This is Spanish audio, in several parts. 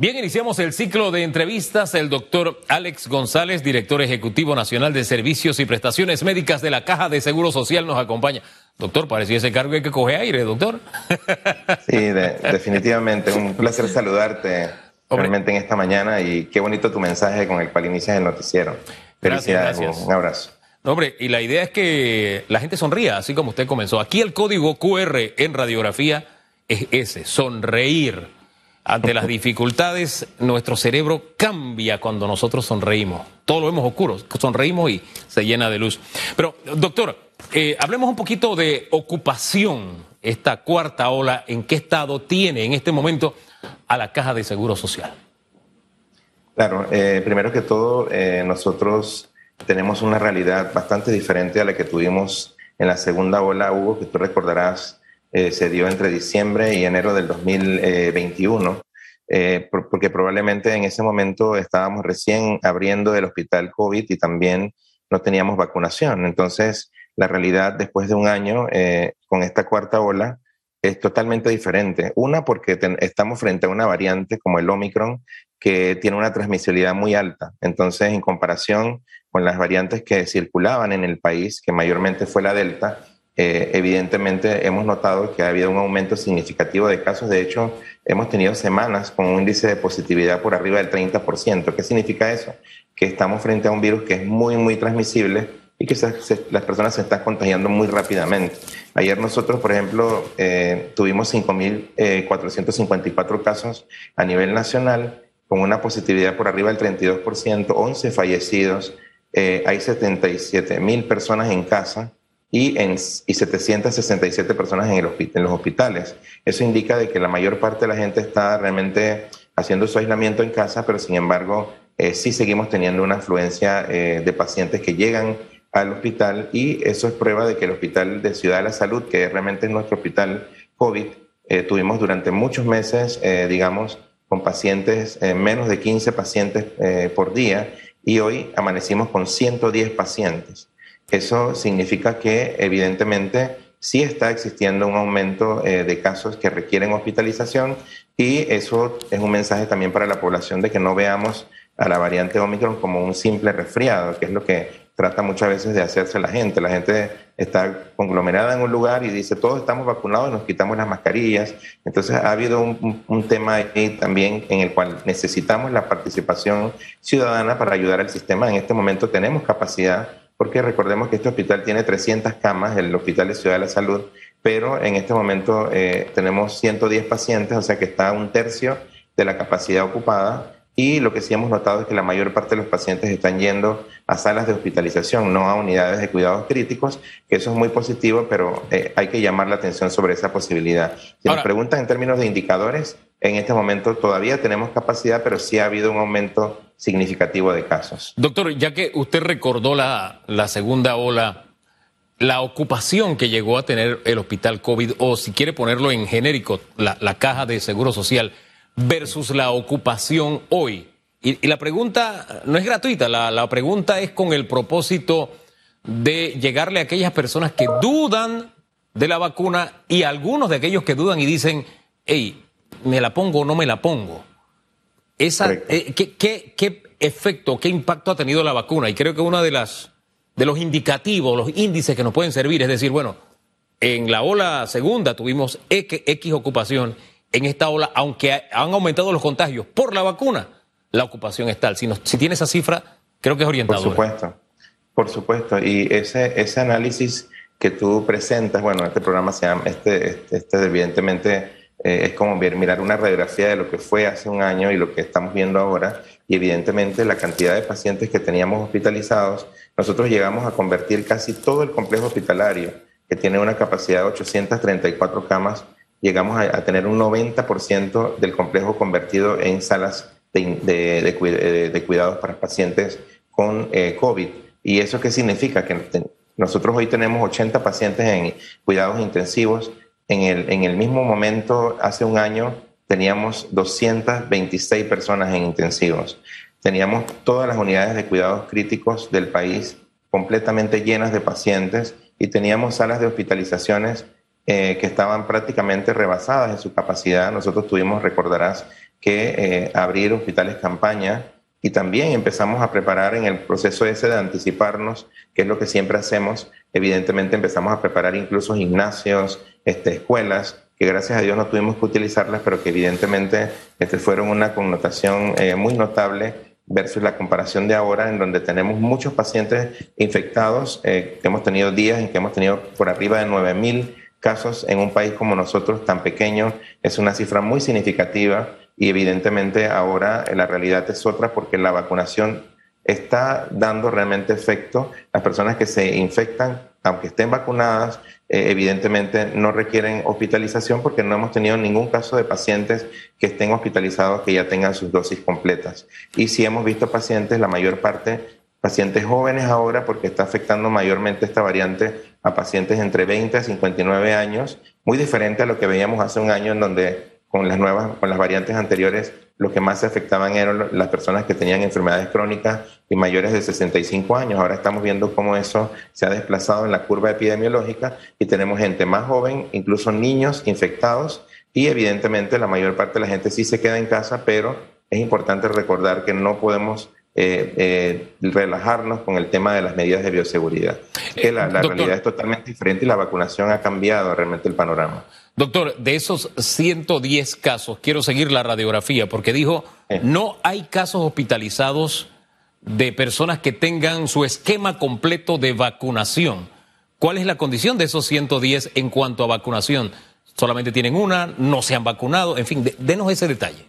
Bien, iniciamos el ciclo de entrevistas. El doctor Alex González, director ejecutivo nacional de servicios y prestaciones médicas de la Caja de Seguro Social, nos acompaña. Doctor, parecía ese cargo que coge aire, doctor. Sí, definitivamente. Un placer saludarte realmente en esta mañana y qué bonito tu mensaje con el cual inicias el noticiero. Felicidades, gracias. Un abrazo. Hombre, y la idea es que la gente sonría, así como usted comenzó. Aquí el código QR en radiografía es ese, sonreír ante las dificultades, nuestro cerebro cambia cuando nosotros sonreímos. Todo lo vemos oscuro, sonreímos y se llena de luz. Pero, doctor, eh, hablemos un poquito de ocupación, esta cuarta ola, ¿en qué estado tiene en este momento a la Caja de Seguro Social? Claro, eh, primero que todo, eh, nosotros tenemos una realidad bastante diferente a la que tuvimos en la segunda ola, Hugo, que tú recordarás eh, se dio entre diciembre y enero del 2021, eh, porque probablemente en ese momento estábamos recién abriendo el hospital COVID y también no teníamos vacunación. Entonces, la realidad después de un año eh, con esta cuarta ola es totalmente diferente. Una, porque estamos frente a una variante como el Omicron que tiene una transmisibilidad muy alta. Entonces, en comparación con las variantes que circulaban en el país, que mayormente fue la Delta, eh, evidentemente hemos notado que ha habido un aumento significativo de casos. De hecho, hemos tenido semanas con un índice de positividad por arriba del 30%. ¿Qué significa eso? Que estamos frente a un virus que es muy, muy transmisible y que las personas se están contagiando muy rápidamente. Ayer nosotros, por ejemplo, eh, tuvimos 5.454 eh, casos a nivel nacional, con una positividad por arriba del 32%, 11 fallecidos, hay 77.000 personas en casa y, en, y 767 personas en, el, en los hospitales. Eso indica de que la mayor parte de la gente está realmente haciendo su aislamiento en casa, pero sin embargo eh, sí seguimos teniendo una afluencia eh, de pacientes que llegan al hospital y eso es prueba de que el Hospital de Ciudad de la Salud, que realmente es nuestro hospital COVID, eh, tuvimos durante muchos meses, digamos, con pacientes, menos de 15 pacientes por día y hoy amanecimos con 110 pacientes. Eso significa que evidentemente sí está existiendo un aumento eh, de casos que requieren hospitalización y eso es un mensaje también para la población de que no veamos a la variante Omicron como un simple resfriado, que es lo que trata muchas veces de hacerse la gente. La gente está conglomerada en un lugar y dice, todos estamos vacunados nos quitamos las mascarillas. Entonces ha habido un, un tema ahí también en el cual necesitamos la participación ciudadana para ayudar al sistema. En este momento tenemos capacidad porque recordemos que este hospital tiene 300 camas, el Hospital de Ciudad de la Salud, pero en este momento eh, tenemos 110 pacientes, o sea que está un tercio de la capacidad ocupada. Y lo que sí hemos notado es que la mayor parte de los pacientes están yendo a salas de hospitalización, no a unidades de cuidados críticos, que eso es muy positivo, pero eh, hay que llamar la atención sobre esa posibilidad. Si nos preguntan en términos de indicadores, en este momento todavía tenemos capacidad, pero sí ha habido un aumento significativo de casos. Doctor, ya que usted recordó la, la segunda ola, la ocupación que llegó a tener el hospital COVID, o si quiere ponerlo en genérico, la, la caja de seguro social, versus la ocupación hoy. Y, la pregunta no es gratuita, la, la pregunta es con el propósito de llegarle a aquellas personas que dudan de la vacuna y algunos de aquellos que dudan y dicen, hey, ¿me la pongo o no me la pongo? Esa, eh, ¿qué, qué, qué, efecto, qué impacto ha tenido la vacuna? Y creo que uno de, las, de los indicativos, los índices que nos pueden servir es decir, bueno, en la ola segunda tuvimos X ocupación, en esta ola, aunque han aumentado los contagios por la vacuna, la ocupación es tal. Si, si tiene esa cifra, creo que es orientadora. Por supuesto, por supuesto. Y ese, ese análisis que tú presentas, bueno, este programa se llama, este, este, este evidentemente eh, es como mirar una radiografía de lo que fue hace un año y lo que estamos viendo ahora. Y evidentemente la cantidad de pacientes que teníamos hospitalizados, nosotros llegamos a convertir casi todo el complejo hospitalario, que tiene una capacidad de 834 camas, llegamos a, tener un 90% del complejo convertido en salas de, de, cuidados para pacientes con eh, COVID. ¿Y eso qué significa? Que nosotros hoy tenemos 80 pacientes en cuidados intensivos, en el, en el mismo momento, hace un año, teníamos 226 personas en intensivos. Teníamos todas las unidades de cuidados críticos del país completamente llenas de pacientes y teníamos salas de hospitalizaciones eh, que estaban prácticamente rebasadas en su capacidad. Nosotros tuvimos, recordarás, que eh, abrir hospitales campaña y también empezamos a preparar en el proceso ese de anticiparnos, que es lo que siempre hacemos. Evidentemente empezamos a preparar incluso gimnasios, este, escuelas, que gracias a Dios no tuvimos que utilizarlas, pero que evidentemente este, fueron una connotación eh, muy notable versus la comparación de ahora, en donde tenemos muchos pacientes infectados, eh, que hemos tenido días en que hemos tenido por arriba de 9.000 casos en un país como nosotros, tan pequeño, es una cifra muy significativa y evidentemente ahora la realidad es otra porque la vacunación está dando realmente efecto. Las personas que se infectan, aunque estén vacunadas, eh, evidentemente no requieren hospitalización porque no hemos tenido ningún caso de pacientes que estén hospitalizados que ya tengan sus dosis completas. Y si hemos visto pacientes, la mayor parte, pacientes jóvenes ahora, porque está afectando mayormente esta variante a pacientes entre 20 a 59 años, muy diferente a lo que veíamos hace un año en donde con las nuevas, con las variantes anteriores, lo que más se afectaban eran las personas que tenían enfermedades crónicas y mayores de 65 años. Ahora estamos viendo cómo eso se ha desplazado en la curva epidemiológica y tenemos gente más joven, incluso niños infectados y evidentemente la mayor parte de la gente sí se queda en casa, pero es importante recordar que no podemos eh, eh, relajarnos con el tema de las medidas de bioseguridad. Que la, la realidad es totalmente diferente y la vacunación ha cambiado realmente el panorama. Doctor, de esos 110 casos, quiero seguir la radiografía porque dijo, no hay casos hospitalizados de personas que tengan su esquema completo de vacunación. ¿Cuál es la condición de esos 110 en cuanto a vacunación? ¿Solamente tienen una? ¿No se han vacunado? En fin, denos ese detalle.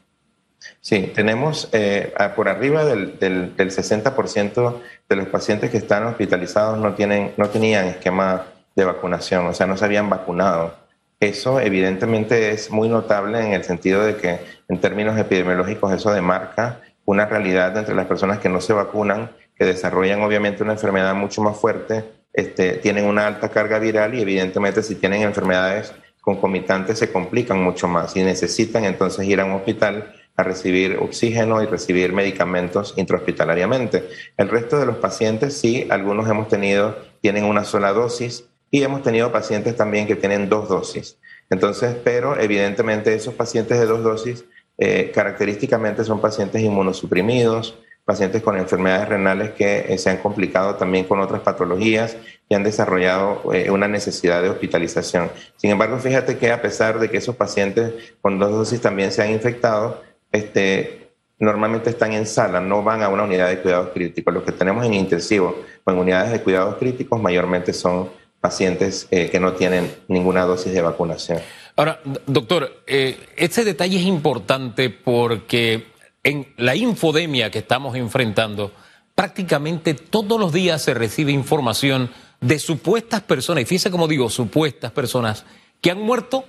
Sí, tenemos eh, por arriba del, del, del 60% de los pacientes que están hospitalizados no, tienen, no tenían esquema de vacunación, o sea, no se habían vacunado. Eso evidentemente es muy notable en el sentido de que en términos epidemiológicos eso demarca una realidad entre las personas que no se vacunan, que desarrollan obviamente una enfermedad mucho más fuerte, este, tienen una alta carga viral y evidentemente si tienen enfermedades concomitantes se complican mucho más y necesitan entonces ir a un hospital a recibir oxígeno y recibir medicamentos intrahospitalariamente. El resto de los pacientes sí, algunos hemos tenido, tienen una sola dosis, y hemos tenido pacientes también que tienen dos dosis. Entonces, pero evidentemente esos pacientes de dos dosis eh, característicamente son pacientes inmunosuprimidos, pacientes con enfermedades renales que eh, se han complicado también con otras patologías y han desarrollado eh, una necesidad de hospitalización. Sin embargo, fíjate que a pesar de que esos pacientes con dos dosis también se han infectado, este, normalmente están en sala, no van a una unidad de cuidados críticos. Los que tenemos en intensivo o en unidades de cuidados críticos mayormente son pacientes eh, que no tienen ninguna dosis de vacunación. Ahora, doctor, este detalle es importante porque en la infodemia que estamos enfrentando, prácticamente todos los días se recibe información de supuestas personas, y fíjese como digo, supuestas personas que han muerto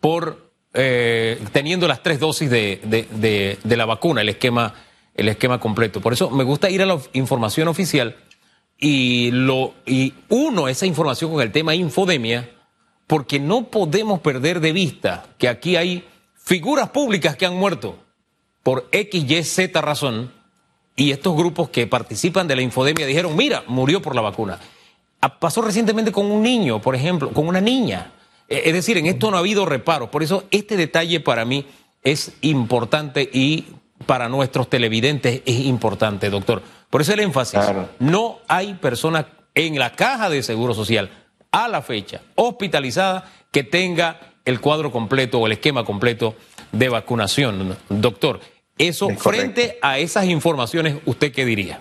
por eh, teniendo las tres dosis de, de, de, la vacuna, el esquema, el esquema completo. Por eso me gusta ir a la información oficial y, lo, y uno esa información con el tema infodemia, porque no podemos perder de vista que aquí hay figuras públicas que han muerto por X, Y, Z razón, y estos grupos que participan de la infodemia dijeron, mira, murió por la vacuna. Pasó recientemente con un niño, por ejemplo, con una niña. E, es decir, en esto no ha habido reparo. Por eso este detalle para mí es importante y para nuestros televidentes es importante, doctor. Por eso el énfasis. No hay persona en la caja de Seguro Social a la fecha hospitalizada que tenga el cuadro completo o el esquema completo de vacunación. Doctor, eso frente a esas informaciones, ¿usted qué diría?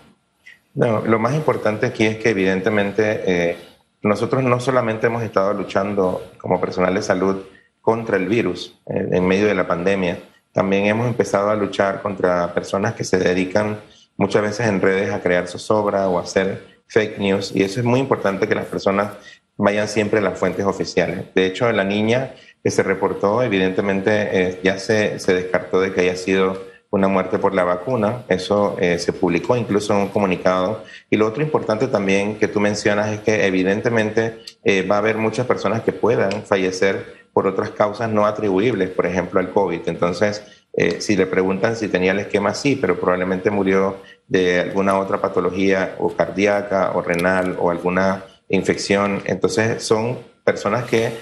No, lo más importante aquí es que evidentemente eh, nosotros no solamente hemos estado luchando como personal de salud contra el virus eh, en medio de la pandemia, también hemos empezado a luchar contra personas que se dedican muchas veces en redes a crear zozobra o a hacer fake news y eso es muy importante que las personas vayan siempre a las fuentes oficiales. De hecho, la niña que se reportó, evidentemente eh, ya se, se, descartó de que haya sido una muerte por la vacuna. Eso eh, se publicó incluso en un comunicado. Y lo otro importante también que tú mencionas es que evidentemente eh, va a haber muchas personas que puedan fallecer por otras causas no atribuibles, por ejemplo, al COVID. Entonces, eh, si le preguntan si tenía el esquema, sí, pero probablemente murió de alguna otra patología o cardíaca o renal o alguna infección. Entonces, son personas que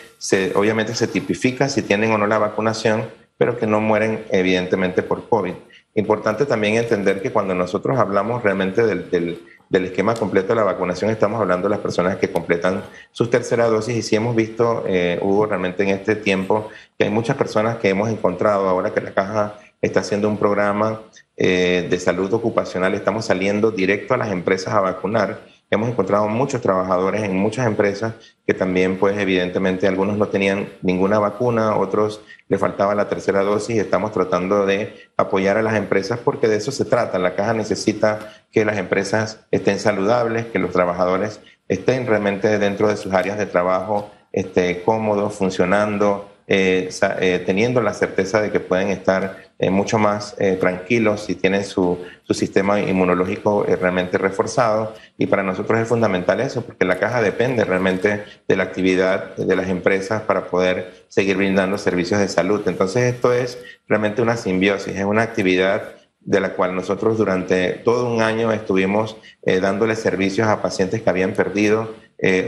obviamente se tipifica si tienen o no la vacunación, pero que no mueren evidentemente por COVID. Importante también entender que cuando nosotros hablamos realmente del, del, esquema completo de la vacunación, estamos hablando de las personas que completan sus terceras dosis y sí hemos visto, eh, Hugo, realmente en este tiempo que hay muchas personas que hemos encontrado ahora que la caja está haciendo un programa eh, de salud ocupacional, estamos saliendo directo a las empresas a vacunar Hemos encontrado muchos trabajadores en muchas empresas que también, pues evidentemente, algunos no tenían ninguna vacuna, otros le faltaba la tercera dosis y estamos tratando de apoyar a las empresas porque de eso se trata. La caja necesita que las empresas estén saludables, que los trabajadores estén realmente dentro de sus áreas de trabajo este, cómodos, funcionando, eh, eh, teniendo la certeza de que pueden estar eh, mucho más tranquilos si tienen su, su sistema inmunológico realmente reforzado. Y para nosotros es fundamental eso, porque la caja depende realmente de la actividad de las empresas para poder seguir brindando servicios de salud. Entonces esto es realmente una simbiosis, es una actividad de la cual nosotros durante todo un año estuvimos dándole servicios a pacientes que habían perdido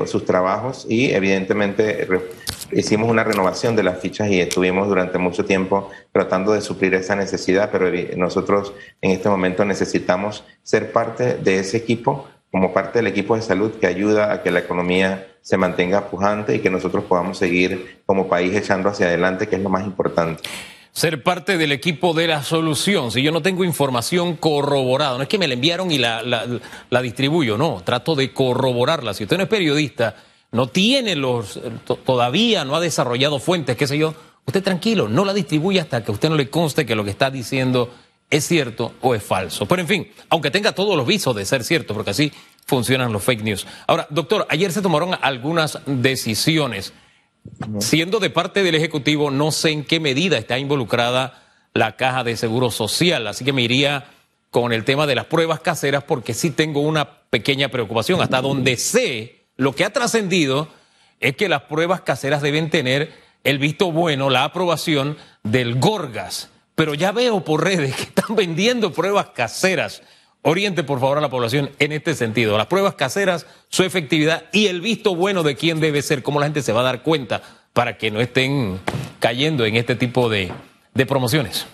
sus trabajos y evidentemente hicimos una renovación de las fichas y estuvimos durante mucho tiempo tratando de suplir esa necesidad, pero nosotros en este momento necesitamos ser parte de ese equipo, como parte del equipo de salud que ayuda a que la economía se mantenga pujante y que nosotros podamos seguir como país echando hacia adelante, que es lo más importante ser parte del equipo de la solución. Si yo no tengo información corroborada, no es que me la enviaron y la, la, la distribuyo, no, trato de corroborarla. Si usted no es periodista, no tiene los, todavía no ha desarrollado fuentes, qué sé yo, usted tranquilo, no la distribuye hasta que a usted no le conste que lo que está diciendo es cierto o es falso. Pero en fin, aunque tenga todos los visos de ser cierto, porque así funcionan los fake news. Ahora, doctor, ayer se tomaron algunas decisiones. Siendo de parte del Ejecutivo, no sé en qué medida está involucrada la caja de seguro social, así que me iría con el tema de las pruebas caseras porque sí tengo una pequeña preocupación. Hasta donde sé, lo que ha trascendido es que las pruebas caseras deben tener el visto bueno, la aprobación del Gorgas. Pero ya veo por redes que están vendiendo pruebas caseras. Oriente, por favor, a la población en este sentido. Las pruebas caseras, su efectividad y el visto bueno de quién debe ser, cómo la gente se va a dar cuenta para que no estén cayendo en este tipo de, promociones.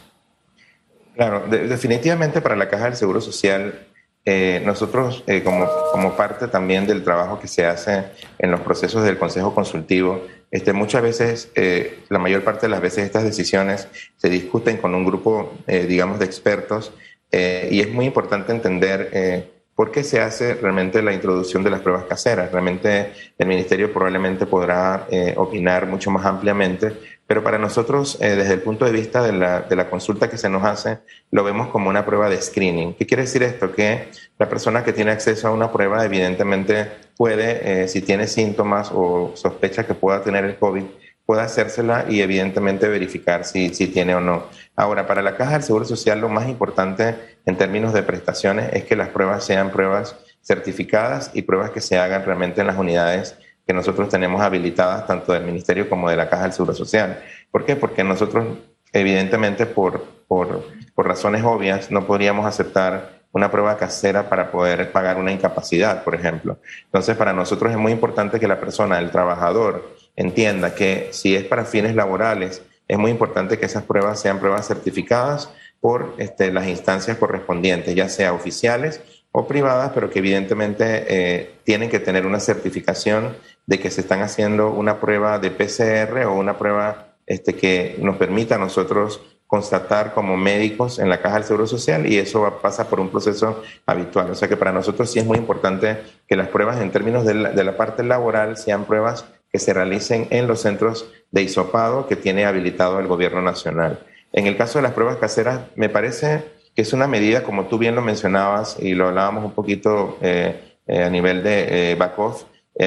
Claro, definitivamente para la Caja del Seguro Social eh, nosotros, eh, como, como, parte también del trabajo que se hace en los procesos del Consejo Consultivo, este, muchas veces, eh, la mayor parte de las veces estas decisiones se discuten con un grupo, digamos, de expertos y es muy importante entender por qué se hace realmente la introducción de las pruebas caseras. Realmente el Ministerio probablemente podrá opinar mucho más ampliamente, pero para nosotros, eh, desde el punto de vista de la, de la, consulta que se nos hace, lo vemos como una prueba de screening. ¿Qué quiere decir esto? Que la persona que tiene acceso a una prueba evidentemente puede, eh, si tiene síntomas o sospecha que pueda tener el COVID, puede hacérsela y evidentemente verificar si, si tiene o no. Ahora, para la Caja del Seguro Social, lo más importante en términos de prestaciones es que las pruebas sean pruebas certificadas y pruebas que se hagan realmente en las unidades que nosotros tenemos habilitadas tanto del Ministerio como de la Caja del Seguro Social. ¿Por qué? Porque nosotros, evidentemente, por, por, por razones obvias, no podríamos aceptar una prueba casera para poder pagar una incapacidad, por ejemplo. Entonces, para nosotros es muy importante que la persona, el trabajador, entienda que si es para fines laborales, es muy importante que esas pruebas sean pruebas certificadas por este, las instancias correspondientes, ya sea oficiales o privadas, pero que evidentemente eh, tienen que tener una certificación de que se están haciendo una prueba de PCR o una prueba este, que nos permita a nosotros constatar como médicos en la caja del Seguro Social y eso pasa por un proceso habitual. O sea que para nosotros sí es muy importante que las pruebas en términos de la, de la parte laboral sean pruebas que se realicen en los centros de isopado que tiene habilitado el gobierno nacional. En el caso de las pruebas caseras, me parece que es una medida, como tú bien lo mencionabas y lo hablábamos un poquito eh, eh, a nivel de eh, back-off,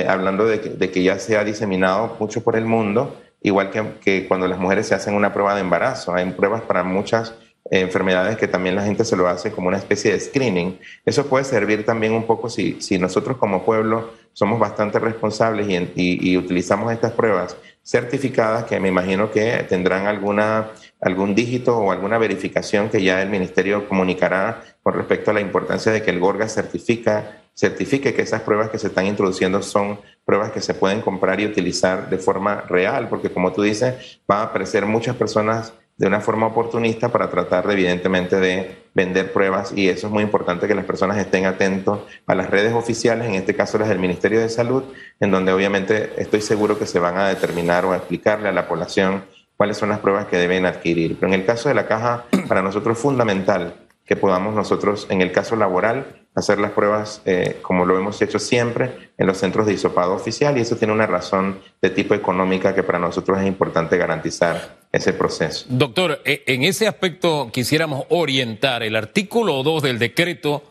hablando de que, ya se ha diseminado mucho por el mundo, igual que, que, cuando las mujeres se hacen una prueba de embarazo. Hay pruebas para muchas enfermedades que también la gente se lo hace como una especie de screening. Eso puede servir también un poco si, si nosotros como pueblo somos bastante responsables y, utilizamos estas pruebas certificadas que me imagino que tendrán alguna, algún dígito o alguna verificación que ya el ministerio comunicará con respecto a la importancia de que el Gorga certifica, certifique que esas pruebas que se están introduciendo son pruebas que se pueden comprar y utilizar de forma real, porque como tú dices, van a aparecer muchas personas de una forma oportunista para tratar de, evidentemente de vender pruebas y eso es muy importante que las personas estén atentos a las redes oficiales, en este caso las del Ministerio de Salud, en donde obviamente estoy seguro que se van a determinar o a explicarle a la población cuáles son las pruebas que deben adquirir. Pero en el caso de la caja, para nosotros es fundamental que podamos nosotros, en el caso laboral, hacer las pruebas eh, como lo hemos hecho siempre en los centros de hisopado oficial y eso tiene una razón de tipo económica que para nosotros es importante garantizar ese proceso. Doctor, e, en ese aspecto quisiéramos orientar. El artículo 2 del decreto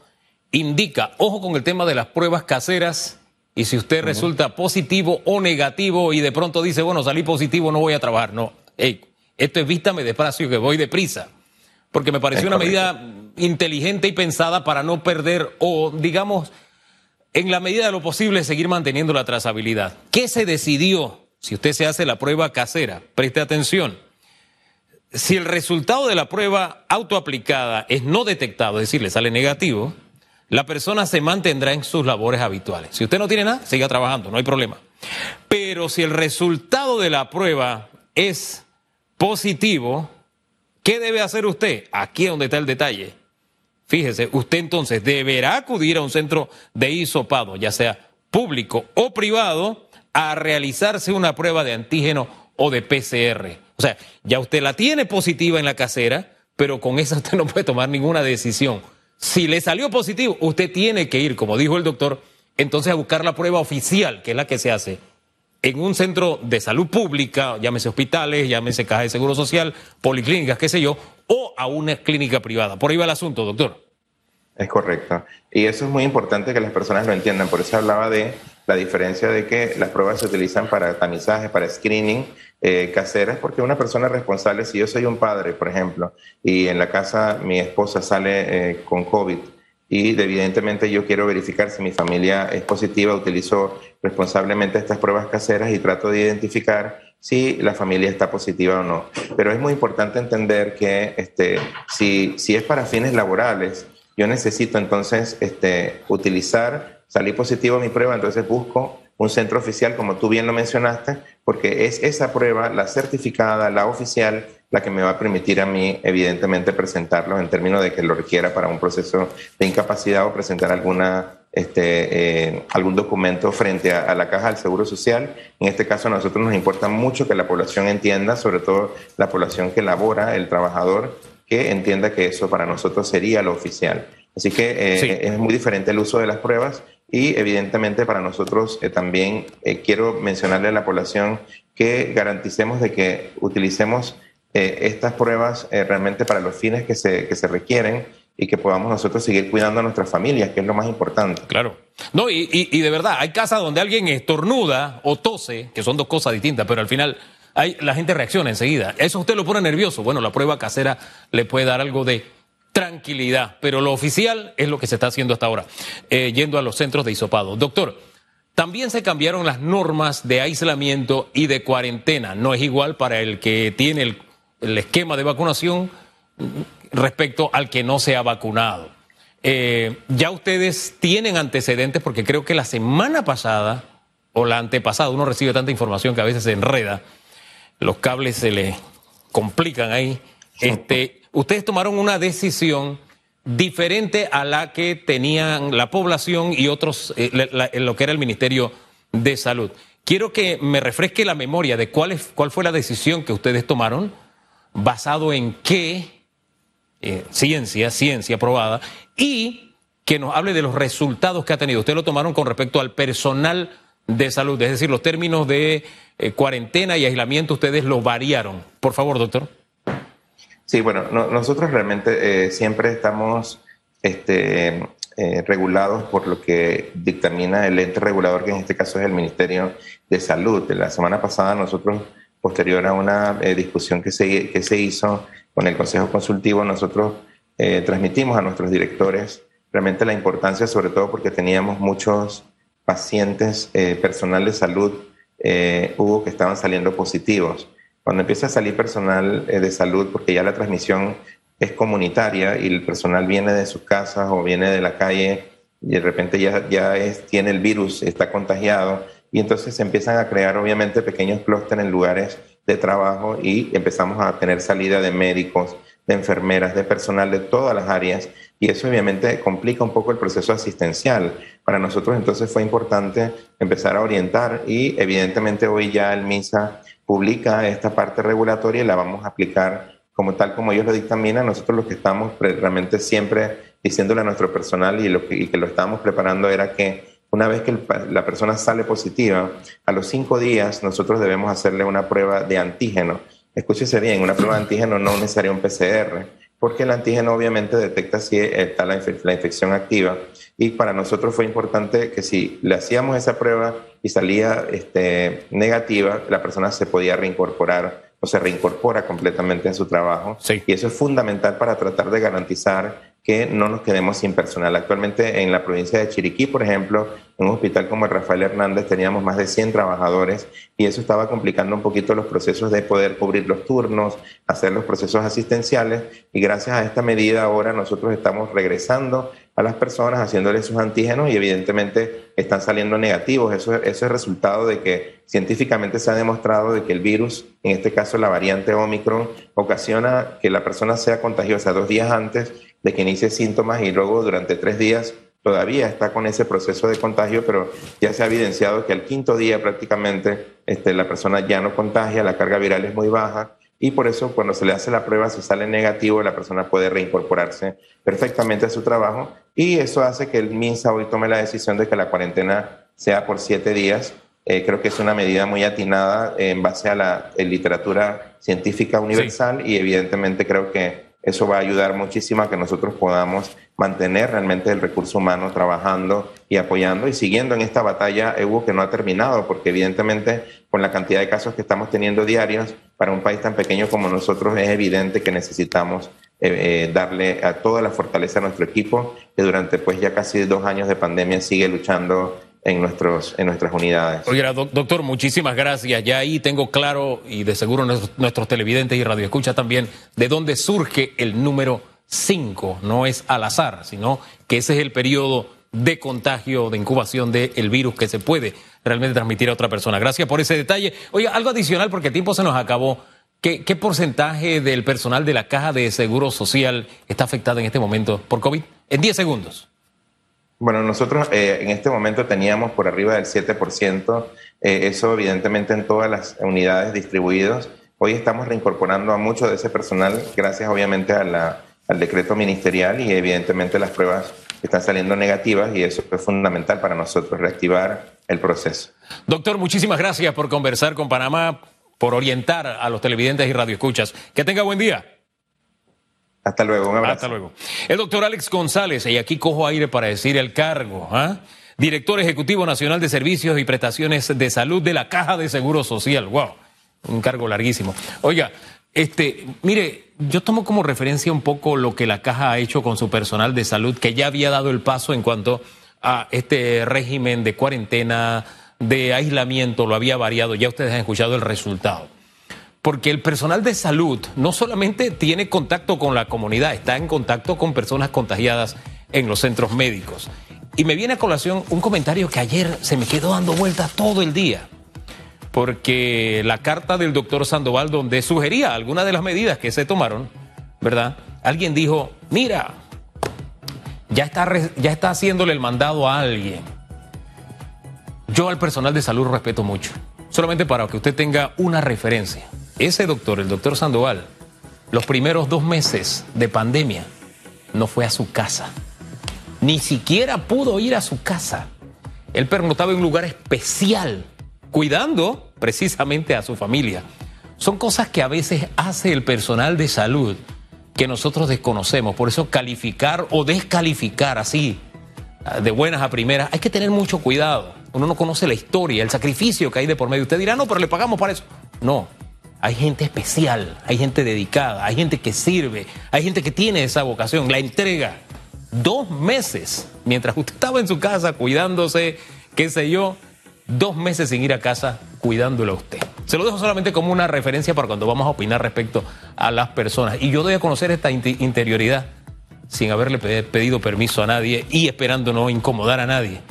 indica, ojo con el tema de las pruebas caseras y si usted resulta positivo o negativo y de pronto dice, bueno, salí positivo, no voy a trabajar. No, esto es vístame despacio que voy deprisa. Porque me pareció una medida inteligente y pensada para no perder o, digamos, en la medida de lo posible, seguir manteniendo la trazabilidad. ¿Qué se decidió si usted se hace la prueba casera? Preste atención. Si el resultado de la prueba autoaplicada es no detectado, es decir, le sale negativo, la persona se mantendrá en sus labores habituales. Si usted no tiene nada, siga trabajando, no hay problema. Pero si el resultado de la prueba es positivo, ¿qué debe hacer usted? Aquí es donde está el detalle. Fíjese, usted entonces deberá acudir a un centro de hisopado, ya sea público o privado, a realizarse una prueba de antígeno o de PCR. O sea, ya usted la tiene positiva en la casera, pero con esa usted no puede tomar ninguna decisión. Si le salió positivo, usted tiene que ir, como dijo el doctor, entonces a buscar la prueba oficial, que es la que se hace en un centro de salud pública, llámese hospitales, llámese caja de seguro social, policlínicas, qué sé yo, o a una clínica privada. Por ahí va el asunto, doctor. Es correcto. Y eso es muy importante que las personas lo entiendan. Por eso hablaba de la diferencia de que las pruebas se utilizan para tamizaje, para screening eh, caseras, porque una persona responsable, si yo soy un padre, por ejemplo, y en la casa mi esposa sale eh, con COVID, y evidentemente yo quiero verificar si mi familia es positiva, utilizo responsablemente estas pruebas caseras y trato de identificar si la familia está positiva o no. Pero es muy importante entender que este, si, si es para fines laborales, yo necesito entonces este, utilizar, salir positivo a mi prueba, entonces busco un centro oficial, como tú bien lo mencionaste, porque es esa prueba, la certificada, la oficial, la que me va a permitir a mí, evidentemente, presentarlo en términos de que lo requiera para un proceso de incapacidad o presentar alguna este, eh, algún documento frente a, la caja del Seguro Social. En este caso a nosotros nos importa mucho que la población entienda, sobre todo la población que labora, el trabajador, que entienda que eso para nosotros sería lo oficial. Así que eh, es muy diferente el uso de las pruebas y evidentemente para nosotros eh, también quiero mencionarle a la población que garanticemos de que utilicemos estas pruebas realmente para los fines que se, que se requieren y que podamos nosotros seguir cuidando a nuestras familias, que es lo más importante. Claro. No, y, y, de verdad, hay casas donde alguien estornuda o tose, que son dos cosas distintas, pero al final hay, la gente reacciona enseguida. Eso usted lo pone nervioso. Bueno, la prueba casera le puede dar algo de tranquilidad, pero lo oficial es lo que se está haciendo hasta ahora, eh, yendo a los centros de hisopado. Doctor, también se cambiaron las normas de aislamiento y de cuarentena. No es igual para el que tiene el, el esquema de vacunación respecto al que no se ha vacunado. Eh, ya ustedes tienen antecedentes porque creo que la semana pasada o la antepasada uno recibe tanta información que a veces se enreda, los cables se le complican ahí. Este, ustedes tomaron una decisión diferente a la que tenían la población y otros, eh, lo que era el Ministerio de Salud. Quiero que me refresque la memoria de cuál, es, cuál fue la decisión que ustedes tomaron, basado en qué eh, ciencia, ciencia probada, y que nos hable de los resultados que ha tenido. Ustedes lo tomaron con respecto al personal de salud, es decir, los términos de eh, cuarentena y aislamiento, ustedes lo variaron. Por favor, doctor. Sí, bueno, nosotros realmente eh, siempre estamos este, regulados por lo que dictamina el ente regulador, que en este caso es el Ministerio de Salud. La semana pasada nosotros, posterior a una discusión que se, que se hizo con el Consejo Consultivo nosotros eh, transmitimos a nuestros directores realmente la importancia, sobre todo porque teníamos muchos pacientes, eh, personal de salud, eh, hubo que estaban saliendo positivos. Cuando empieza a salir personal de salud, porque ya la transmisión es comunitaria y el personal viene de sus casas o viene de la calle y de repente ya, ya es, tiene el virus, está contagiado, y entonces se empiezan a crear obviamente pequeños clústeres en lugares de trabajo y empezamos a tener salida de médicos, de enfermeras, de personal de todas las áreas y eso obviamente complica un poco el proceso asistencial. Para nosotros entonces fue importante empezar a orientar y evidentemente hoy ya el MISA publica esta parte regulatoria y la vamos a aplicar como tal como ellos lo dictaminan. Nosotros lo que estamos realmente siempre diciéndole a nuestro personal y, lo que, lo estábamos preparando era que una vez que la persona sale positiva, a los cinco días nosotros debemos hacerle una prueba de antígeno. Escúchese bien, una prueba de antígeno no necesaria un PCR, porque el antígeno obviamente detecta si está la, infección activa. Y para nosotros fue importante que si le hacíamos esa prueba y salía este, negativa, la persona se podía reincorporar o se reincorpora completamente en su trabajo. Y eso es fundamental para tratar de garantizar que no nos quedemos sin personal. Actualmente en la provincia de Chiriquí, por ejemplo, en un hospital como el Rafael Hernández teníamos más de 100 trabajadores y eso estaba complicando un poquito los procesos de poder cubrir los turnos, hacer los procesos asistenciales y gracias a esta medida ahora nosotros estamos regresando a las personas haciéndoles sus antígenos y evidentemente están saliendo negativos. Eso, eso es resultado de que científicamente se ha demostrado de que el virus, en este caso la variante Omicron, ocasiona que la persona sea contagiosa dos días antes de que inicie síntomas y luego durante tres días todavía está con ese proceso de contagio, pero ya se ha evidenciado que al quinto día prácticamente este, la persona ya no contagia, la carga viral es muy baja y por eso cuando se le hace la prueba, si sale negativo, la persona puede reincorporarse perfectamente a su trabajo y eso hace que el MINSA hoy tome la decisión de que la cuarentena sea por siete días. Eh, creo que es una medida muy atinada en base a la literatura científica universal y evidentemente creo que eso va a ayudar muchísimo a que nosotros podamos mantener realmente el recurso humano trabajando y apoyando y siguiendo en esta batalla Evo que no ha terminado, porque evidentemente con la cantidad de casos que estamos teniendo diarios, para un país tan pequeño como nosotros es evidente que necesitamos eh, eh, darle a toda la fortaleza a nuestro equipo, que durante pues ya casi dos años de pandemia sigue luchando en, nuestros, en nuestras unidades. Oye, doctor, muchísimas gracias. Ya ahí tengo claro, y de seguro nuestros, televidentes y radioescuchas también, de dónde surge el número 5. No es al azar, sino que ese es el periodo de contagio, de incubación del virus que se puede realmente transmitir a otra persona. Gracias por ese detalle. Oye, algo adicional, porque el tiempo se nos acabó. ¿Qué, ¿Qué, porcentaje del personal de la Caja de Seguro Social está afectado en este momento por COVID? En 10 segundos. Bueno, nosotros eh, en este momento teníamos por arriba del 7%, eh, eso evidentemente en todas las unidades distribuidas. Hoy estamos reincorporando a mucho de ese personal gracias obviamente a la, al decreto ministerial y evidentemente las pruebas están saliendo negativas y eso es fundamental para nosotros, reactivar el proceso. Doctor, muchísimas gracias por conversar con Panamá, por orientar a los televidentes y radioescuchas. Que tenga buen día. Hasta luego, un abrazo. Hasta luego. El doctor Alex González, y aquí cojo aire para decir el cargo, ¿ah? director ejecutivo nacional de servicios y prestaciones de salud de la Caja de Seguro Social. Wow, un cargo larguísimo. Oiga, este, mire, yo tomo como referencia un poco lo que la Caja ha hecho con su personal de salud, que ya había dado el paso en cuanto a este régimen de cuarentena, de aislamiento, lo había variado, ya ustedes han escuchado el resultado porque el personal de salud no solamente tiene contacto con la comunidad, está en contacto con personas contagiadas en los centros médicos. Y me viene a colación un comentario que ayer se me quedó dando vueltas todo el día, porque la carta del doctor Sandoval donde sugería algunas de las medidas que se tomaron, ¿verdad? Alguien dijo, mira, ya está, ya está haciéndole el mandado a alguien. Yo al personal de salud respeto mucho, solamente para que usted tenga una referencia. Ese doctor, el doctor Sandoval, los primeros dos meses de pandemia no fue a su casa. Ni siquiera pudo ir a su casa. Él pernotaba en un lugar especial, cuidando precisamente a su familia. Son cosas que a veces hace el personal de salud que nosotros desconocemos. Por eso calificar o descalificar así, de buenas a primeras, hay que tener mucho cuidado. Uno no conoce la historia, el sacrificio que hay de por medio. Usted dirá, no, pero le pagamos para eso. No, hay gente especial, hay gente dedicada, hay gente que sirve, hay gente que tiene esa vocación, la entrega. Dos meses, mientras usted estaba en su casa cuidándose, qué sé yo, dos meses sin ir a casa cuidándolo a usted. Se lo dejo solamente como una referencia para cuando vamos a opinar respecto a las personas. Y yo doy a conocer esta interioridad sin haberle pedido permiso a nadie y esperando no incomodar a nadie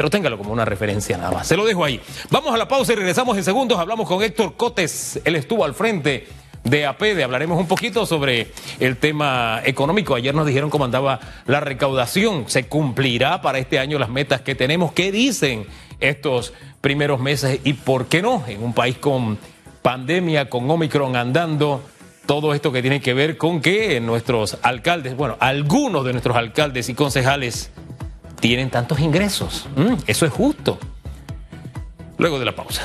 pero téngalo como una referencia nada más. Se lo dejo ahí. Vamos a la pausa y regresamos en segundos. Hablamos con Héctor Cotes, él estuvo al frente de APEDE. Hablaremos un poquito sobre el tema económico. Ayer nos dijeron cómo andaba la recaudación. ¿Se cumplirá para este año las metas que tenemos? ¿Qué dicen estos primeros meses? ¿Y por qué no? En un país con pandemia, con Omicron andando, todo esto que tiene que ver con que nuestros alcaldes, bueno, algunos de nuestros alcaldes y concejales tienen tantos ingresos. Mm, eso es justo. Luego de la pausa.